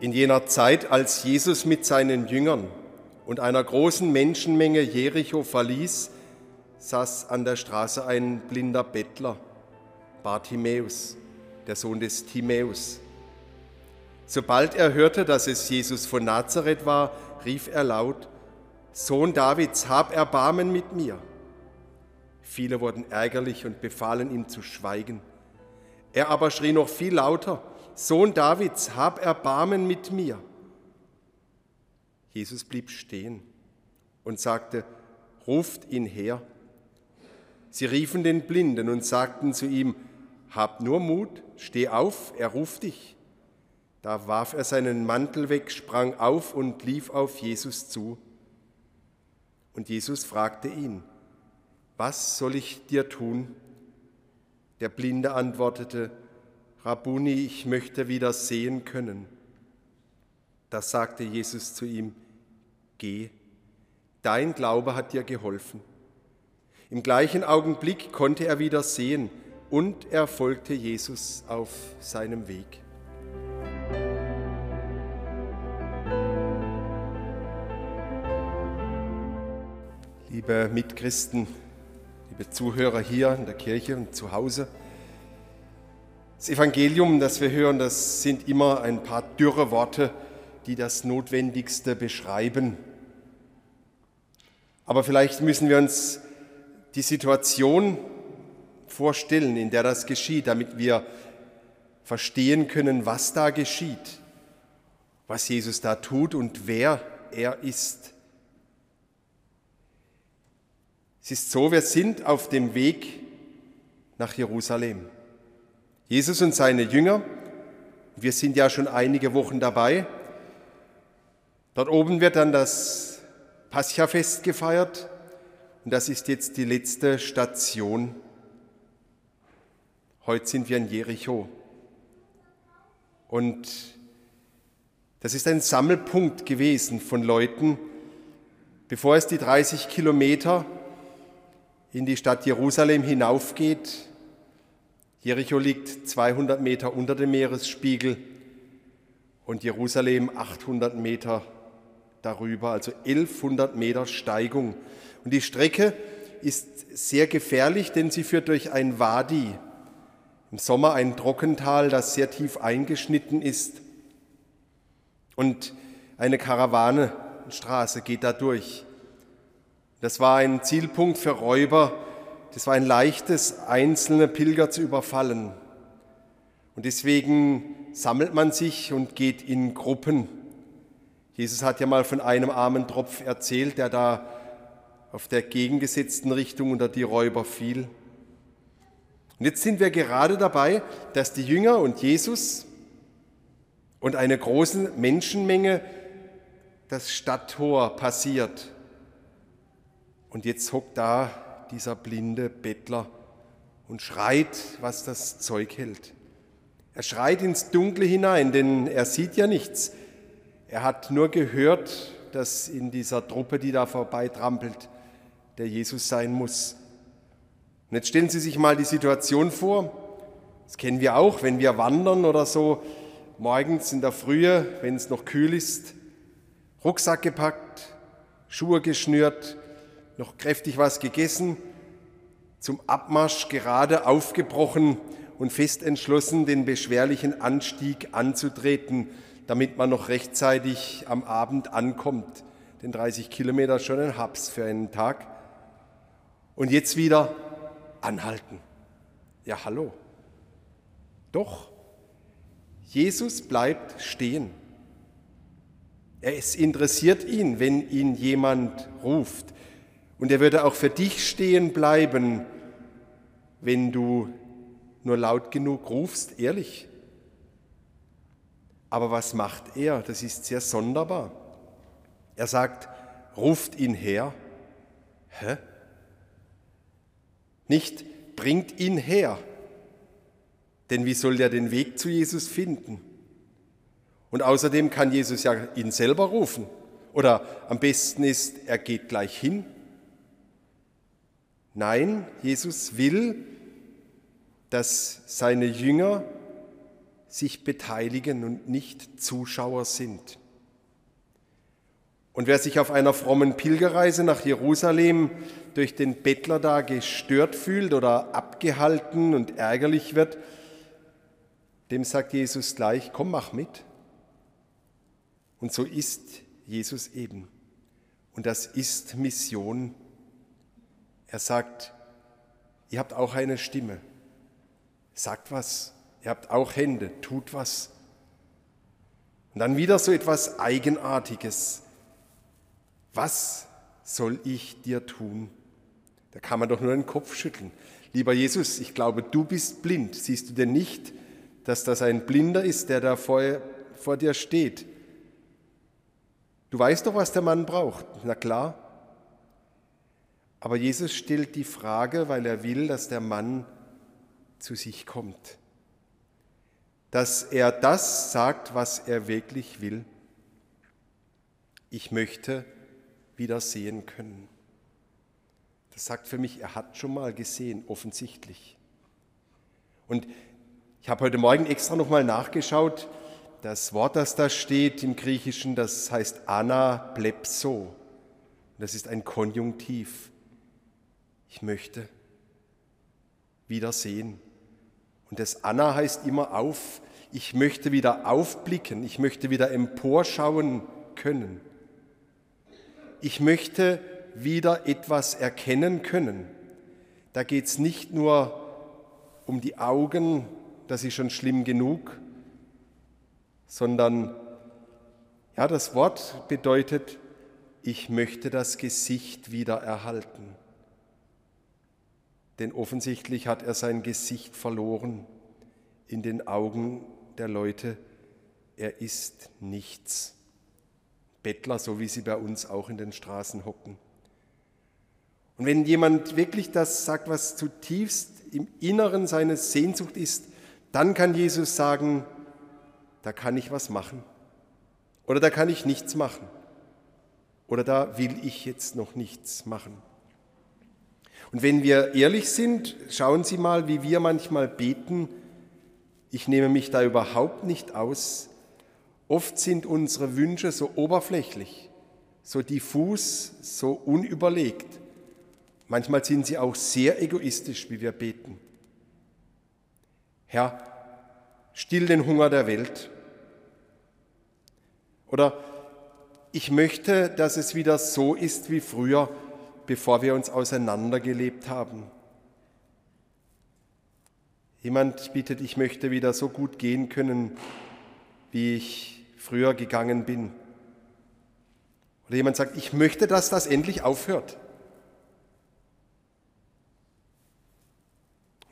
In jener Zeit, als Jesus mit seinen Jüngern und einer großen Menschenmenge Jericho verließ, saß an der Straße ein blinder Bettler, Bartimäus, der Sohn des Timäus. Sobald er hörte, dass es Jesus von Nazareth war, rief er laut, Sohn Davids, hab Erbarmen mit mir. Viele wurden ärgerlich und befahlen ihm zu schweigen. Er aber schrie noch viel lauter, Sohn Davids, hab Erbarmen mit mir. Jesus blieb stehen und sagte, ruft ihn her. Sie riefen den Blinden und sagten zu ihm, hab nur Mut, steh auf, er ruft dich. Da warf er seinen Mantel weg, sprang auf und lief auf Jesus zu. Und Jesus fragte ihn, was soll ich dir tun? Der Blinde antwortete, Rabuni, ich möchte wieder sehen können. Da sagte Jesus zu ihm, Geh, dein Glaube hat dir geholfen. Im gleichen Augenblick konnte er wieder sehen und er folgte Jesus auf seinem Weg. Liebe Mitchristen, liebe Zuhörer hier in der Kirche und zu Hause, das Evangelium, das wir hören, das sind immer ein paar dürre Worte, die das Notwendigste beschreiben. Aber vielleicht müssen wir uns die Situation vorstellen, in der das geschieht, damit wir verstehen können, was da geschieht, was Jesus da tut und wer er ist. Es ist so, wir sind auf dem Weg nach Jerusalem. Jesus und seine Jünger, wir sind ja schon einige Wochen dabei. Dort oben wird dann das Paschafest gefeiert und das ist jetzt die letzte Station. Heute sind wir in Jericho. Und das ist ein Sammelpunkt gewesen von Leuten, bevor es die 30 Kilometer in die Stadt Jerusalem hinaufgeht, Jericho liegt 200 Meter unter dem Meeresspiegel und Jerusalem 800 Meter darüber, also 1100 Meter Steigung. Und die Strecke ist sehr gefährlich, denn sie führt durch ein Wadi, im Sommer ein Trockental, das sehr tief eingeschnitten ist. Und eine Karawanenstraße geht da durch. Das war ein Zielpunkt für Räuber, das war ein leichtes, einzelne Pilger zu überfallen. Und deswegen sammelt man sich und geht in Gruppen. Jesus hat ja mal von einem armen Tropf erzählt, der da auf der gegengesetzten Richtung unter die Räuber fiel. Und jetzt sind wir gerade dabei, dass die Jünger und Jesus und eine große Menschenmenge das Stadttor passiert. Und jetzt hockt da dieser blinde Bettler und schreit, was das Zeug hält. Er schreit ins Dunkle hinein, denn er sieht ja nichts. Er hat nur gehört, dass in dieser Truppe, die da vorbeitrampelt, der Jesus sein muss. Und jetzt stellen Sie sich mal die Situation vor, das kennen wir auch, wenn wir wandern oder so, morgens in der Frühe, wenn es noch kühl ist, Rucksack gepackt, Schuhe geschnürt, noch kräftig was gegessen, zum Abmarsch gerade aufgebrochen und fest entschlossen, den beschwerlichen Anstieg anzutreten, damit man noch rechtzeitig am Abend ankommt. Den 30 Kilometer schon ein Haps für einen Tag. Und jetzt wieder anhalten. Ja, hallo. Doch, Jesus bleibt stehen. Es interessiert ihn, wenn ihn jemand ruft. Und er würde auch für dich stehen bleiben, wenn du nur laut genug rufst, ehrlich. Aber was macht er? Das ist sehr sonderbar. Er sagt, ruft ihn her. Hä? Nicht bringt ihn her. Denn wie soll der den Weg zu Jesus finden? Und außerdem kann Jesus ja ihn selber rufen. Oder am besten ist, er geht gleich hin Nein, Jesus will, dass seine Jünger sich beteiligen und nicht Zuschauer sind. Und wer sich auf einer frommen Pilgerreise nach Jerusalem durch den Bettler da gestört fühlt oder abgehalten und ärgerlich wird, dem sagt Jesus gleich, komm, mach mit. Und so ist Jesus eben. Und das ist Mission. Er sagt, ihr habt auch eine Stimme. Sagt was. Ihr habt auch Hände. Tut was. Und dann wieder so etwas Eigenartiges. Was soll ich dir tun? Da kann man doch nur den Kopf schütteln. Lieber Jesus, ich glaube, du bist blind. Siehst du denn nicht, dass das ein Blinder ist, der da vor, vor dir steht? Du weißt doch, was der Mann braucht. Na klar. Aber Jesus stellt die Frage, weil er will, dass der Mann zu sich kommt. Dass er das sagt, was er wirklich will. Ich möchte wieder sehen können. Das sagt für mich, er hat schon mal gesehen, offensichtlich. Und ich habe heute Morgen extra nochmal nachgeschaut, das Wort, das da steht im Griechischen, das heißt anaplepso. Das ist ein Konjunktiv. Ich möchte wieder sehen. Und das Anna heißt immer auf. Ich möchte wieder aufblicken. Ich möchte wieder emporschauen können. Ich möchte wieder etwas erkennen können. Da geht es nicht nur um die Augen, das ist schon schlimm genug, sondern ja, das Wort bedeutet, ich möchte das Gesicht wieder erhalten. Denn offensichtlich hat er sein Gesicht verloren in den Augen der Leute. Er ist nichts. Bettler, so wie sie bei uns auch in den Straßen hocken. Und wenn jemand wirklich das sagt, was zutiefst im Inneren seine Sehnsucht ist, dann kann Jesus sagen, da kann ich was machen. Oder da kann ich nichts machen. Oder da will ich jetzt noch nichts machen. Und wenn wir ehrlich sind, schauen Sie mal, wie wir manchmal beten. Ich nehme mich da überhaupt nicht aus. Oft sind unsere Wünsche so oberflächlich, so diffus, so unüberlegt. Manchmal sind sie auch sehr egoistisch, wie wir beten. Herr, still den Hunger der Welt. Oder ich möchte, dass es wieder so ist wie früher, bevor wir uns auseinandergelebt haben. Jemand bittet, ich möchte wieder so gut gehen können, wie ich früher gegangen bin. Oder jemand sagt, ich möchte, dass das endlich aufhört.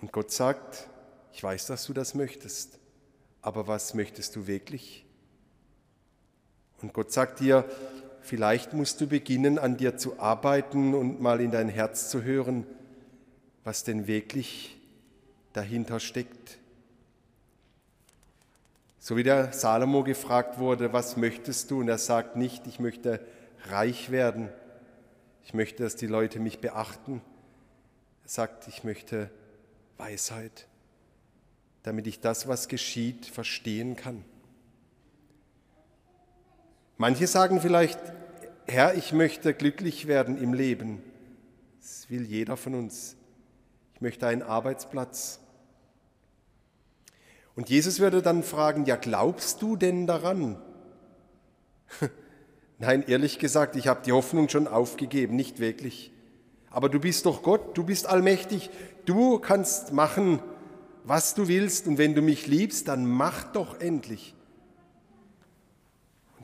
Und Gott sagt, ich weiß, dass du das möchtest, aber was möchtest du wirklich? Und Gott sagt dir, vielleicht musst du beginnen, an dir zu arbeiten und mal in dein Herz zu hören, was denn wirklich dahinter steckt. So wie der Salomo gefragt wurde, was möchtest du? Und er sagt nicht, ich möchte reich werden, ich möchte, dass die Leute mich beachten. Er sagt, ich möchte Weisheit, damit ich das, was geschieht, verstehen kann. Manche sagen vielleicht, Herr, ich möchte glücklich werden im Leben. Das will jeder von uns. Ich möchte einen Arbeitsplatz. Und Jesus würde dann fragen, ja, glaubst du denn daran? Nein, ehrlich gesagt, ich habe die Hoffnung schon aufgegeben, nicht wirklich. Aber du bist doch Gott, du bist allmächtig, du kannst machen, was du willst und wenn du mich liebst, dann mach doch endlich.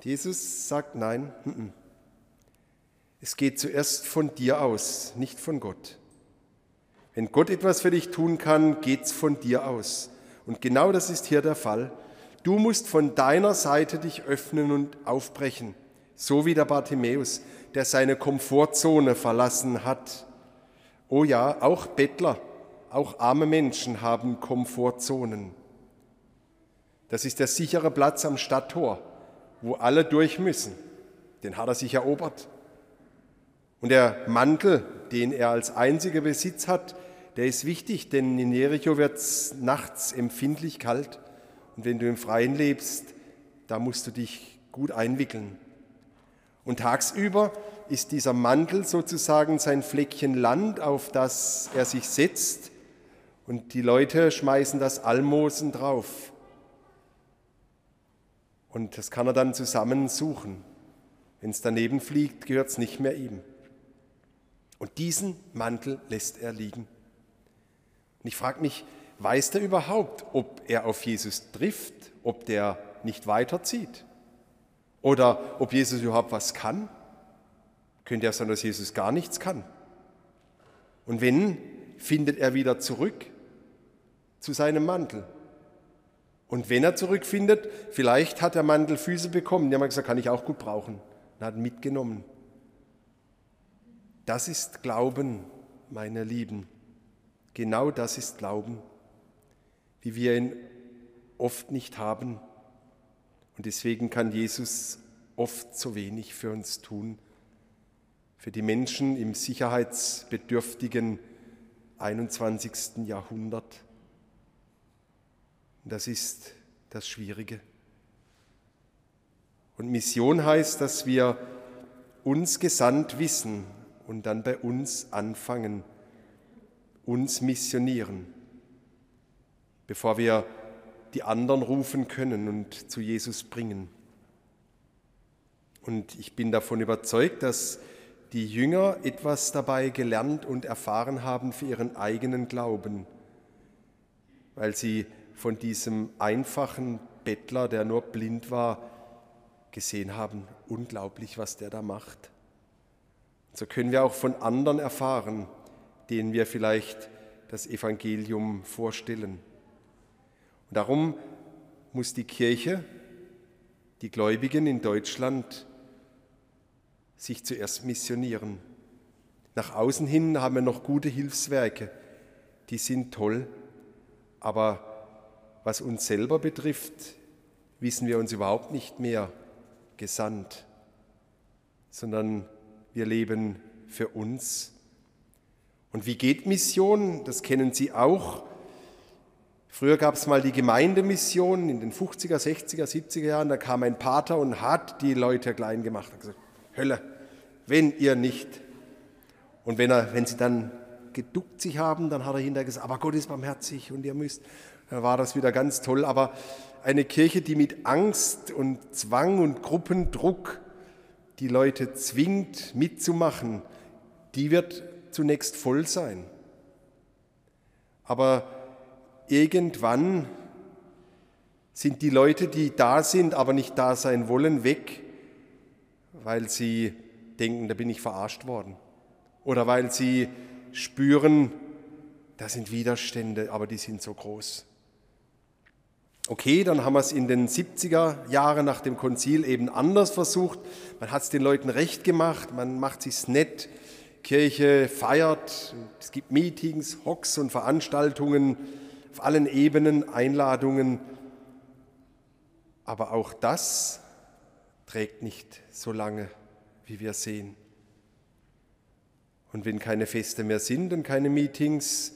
Jesus sagt nein, es geht zuerst von dir aus, nicht von Gott. Wenn Gott etwas für dich tun kann, geht es von dir aus. Und genau das ist hier der Fall. Du musst von deiner Seite dich öffnen und aufbrechen, so wie der Bartimäus, der seine Komfortzone verlassen hat. Oh ja, auch Bettler, auch arme Menschen haben Komfortzonen. Das ist der sichere Platz am Stadttor wo alle durch müssen. Den hat er sich erobert. Und der Mantel, den er als einziger Besitz hat, der ist wichtig, denn in Jericho wird es nachts empfindlich kalt Und wenn du im Freien lebst, da musst du dich gut einwickeln. Und tagsüber ist dieser Mantel sozusagen sein Fleckchen Land, auf das er sich setzt. Und die Leute schmeißen das Almosen drauf. Und das kann er dann zusammen suchen. Wenn es daneben fliegt, gehört es nicht mehr ihm. Und diesen Mantel lässt er liegen. Und ich frage mich, weiß der überhaupt, ob er auf Jesus trifft, ob der nicht weiterzieht? Oder ob Jesus überhaupt was kann? Könnte ja sein, dass Jesus gar nichts kann. Und wenn, findet er wieder zurück zu seinem Mantel. Und wenn er zurückfindet, vielleicht hat der Mantel Füße bekommen. Die haben gesagt, kann ich auch gut brauchen. Und hat mitgenommen. Das ist Glauben, meine Lieben. Genau das ist Glauben, wie wir ihn oft nicht haben. Und deswegen kann Jesus oft so wenig für uns tun, für die Menschen im sicherheitsbedürftigen 21. Jahrhundert. Das ist das Schwierige. Und Mission heißt, dass wir uns gesandt wissen und dann bei uns anfangen, uns missionieren, bevor wir die anderen rufen können und zu Jesus bringen. Und ich bin davon überzeugt, dass die Jünger etwas dabei gelernt und erfahren haben für ihren eigenen Glauben, weil sie von diesem einfachen Bettler, der nur blind war, gesehen haben, unglaublich, was der da macht. So können wir auch von anderen erfahren, denen wir vielleicht das Evangelium vorstellen. Und darum muss die Kirche, die Gläubigen in Deutschland, sich zuerst missionieren. Nach außen hin haben wir noch gute Hilfswerke, die sind toll, aber was uns selber betrifft, wissen wir uns überhaupt nicht mehr gesandt, sondern wir leben für uns. Und wie geht Mission? Das kennen Sie auch. Früher gab es mal die Gemeindemission in den 50er, 60er, 70er Jahren. Da kam ein Pater und hat die Leute klein gemacht. Hat gesagt, Hölle, wenn ihr nicht. Und wenn, er, wenn sie dann geduckt sich haben, dann hat er hinterher gesagt, aber Gott ist barmherzig und ihr müsst. War das wieder ganz toll. Aber eine Kirche, die mit Angst und Zwang und Gruppendruck die Leute zwingt mitzumachen, die wird zunächst voll sein. Aber irgendwann sind die Leute, die da sind, aber nicht da sein wollen, weg, weil sie denken, da bin ich verarscht worden. Oder weil sie spüren, da sind Widerstände, aber die sind so groß. Okay, dann haben wir es in den 70er Jahren nach dem Konzil eben anders versucht. Man hat es den Leuten recht gemacht, man macht sich's nett, Kirche feiert, es gibt Meetings, Hocks und Veranstaltungen auf allen Ebenen, Einladungen. Aber auch das trägt nicht so lange, wie wir sehen. Und wenn keine Feste mehr sind und keine Meetings,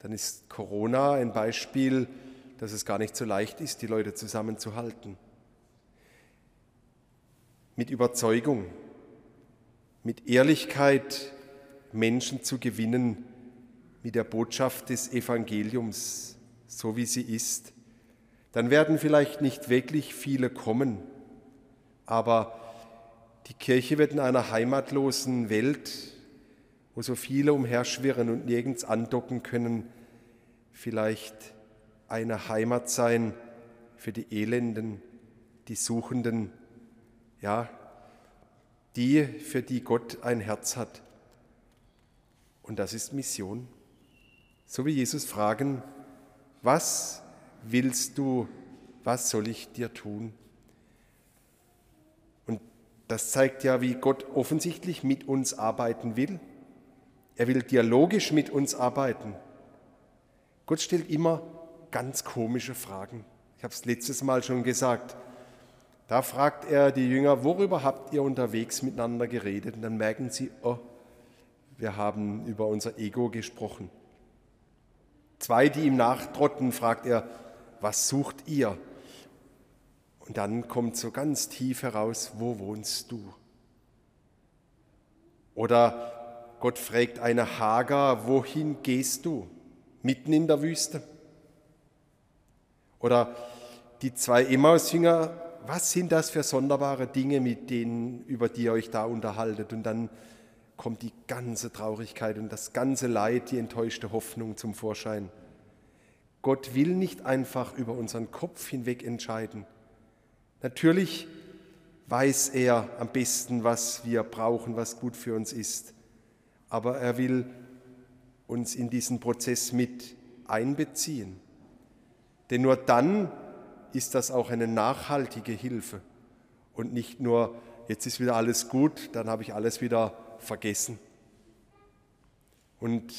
dann ist Corona ein Beispiel, dass es gar nicht so leicht ist, die Leute zusammenzuhalten. Mit Überzeugung, mit Ehrlichkeit Menschen zu gewinnen, mit der Botschaft des Evangeliums, so wie sie ist. Dann werden vielleicht nicht wirklich viele kommen, aber die Kirche wird in einer heimatlosen Welt, wo so viele umherschwirren und nirgends andocken können, vielleicht eine Heimat sein für die Elenden, die Suchenden, ja, die, für die Gott ein Herz hat. Und das ist Mission. So wie Jesus fragen, was willst du, was soll ich dir tun? Und das zeigt ja, wie Gott offensichtlich mit uns arbeiten will. Er will dialogisch mit uns arbeiten. Gott stellt immer ganz komische Fragen. Ich habe es letztes Mal schon gesagt. Da fragt er die Jünger, worüber habt ihr unterwegs miteinander geredet? Und dann merken sie, oh, wir haben über unser Ego gesprochen. Zwei, die ihm nachtrotten, fragt er, was sucht ihr? Und dann kommt so ganz tief heraus, wo wohnst du? Oder Gott fragt eine Hagar, wohin gehst du? Mitten in der Wüste. Oder die zwei Emmaus-Jünger, was sind das für sonderbare Dinge, mit denen, über die ihr euch da unterhaltet? Und dann kommt die ganze Traurigkeit und das ganze Leid, die enttäuschte Hoffnung zum Vorschein. Gott will nicht einfach über unseren Kopf hinweg entscheiden. Natürlich weiß er am besten, was wir brauchen, was gut für uns ist. Aber er will uns in diesen Prozess mit einbeziehen. Denn nur dann ist das auch eine nachhaltige Hilfe und nicht nur, jetzt ist wieder alles gut, dann habe ich alles wieder vergessen. Und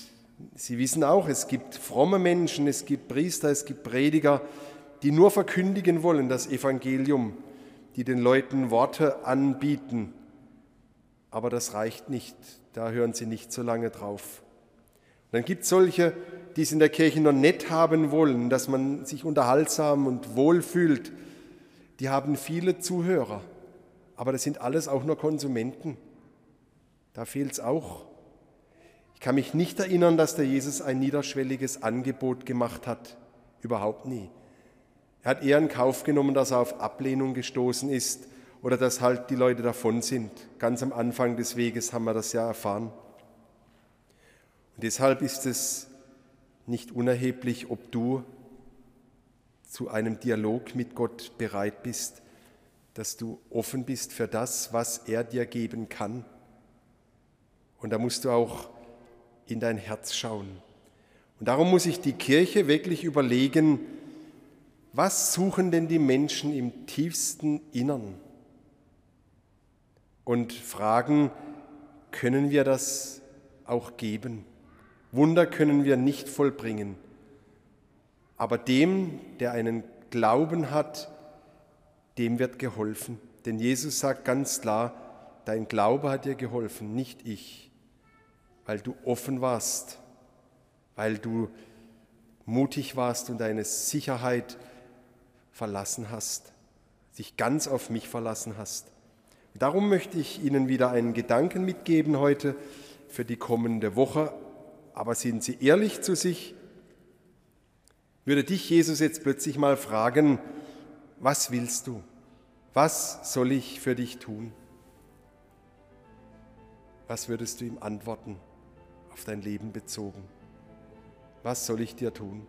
Sie wissen auch, es gibt fromme Menschen, es gibt Priester, es gibt Prediger, die nur verkündigen wollen das Evangelium, die den Leuten Worte anbieten. Aber das reicht nicht, da hören sie nicht so lange drauf. Und dann gibt es solche, die es in der Kirche noch nett haben wollen, dass man sich unterhaltsam und wohl fühlt. Die haben viele Zuhörer, aber das sind alles auch nur Konsumenten. Da fehlt es auch kann mich nicht erinnern, dass der Jesus ein niederschwelliges Angebot gemacht hat. Überhaupt nie. Er hat eher in Kauf genommen, dass er auf Ablehnung gestoßen ist oder dass halt die Leute davon sind. Ganz am Anfang des Weges haben wir das ja erfahren. Und deshalb ist es nicht unerheblich, ob du zu einem Dialog mit Gott bereit bist, dass du offen bist für das, was er dir geben kann. Und da musst du auch in dein Herz schauen. Und darum muss sich die Kirche wirklich überlegen, was suchen denn die Menschen im tiefsten Innern? Und fragen, können wir das auch geben? Wunder können wir nicht vollbringen. Aber dem, der einen Glauben hat, dem wird geholfen. Denn Jesus sagt ganz klar, dein Glaube hat dir geholfen, nicht ich weil du offen warst, weil du mutig warst und deine Sicherheit verlassen hast, sich ganz auf mich verlassen hast. Darum möchte ich Ihnen wieder einen Gedanken mitgeben heute für die kommende Woche. Aber sind Sie ehrlich zu sich? Würde dich Jesus jetzt plötzlich mal fragen, was willst du? Was soll ich für dich tun? Was würdest du ihm antworten? auf dein Leben bezogen. Was soll ich dir tun?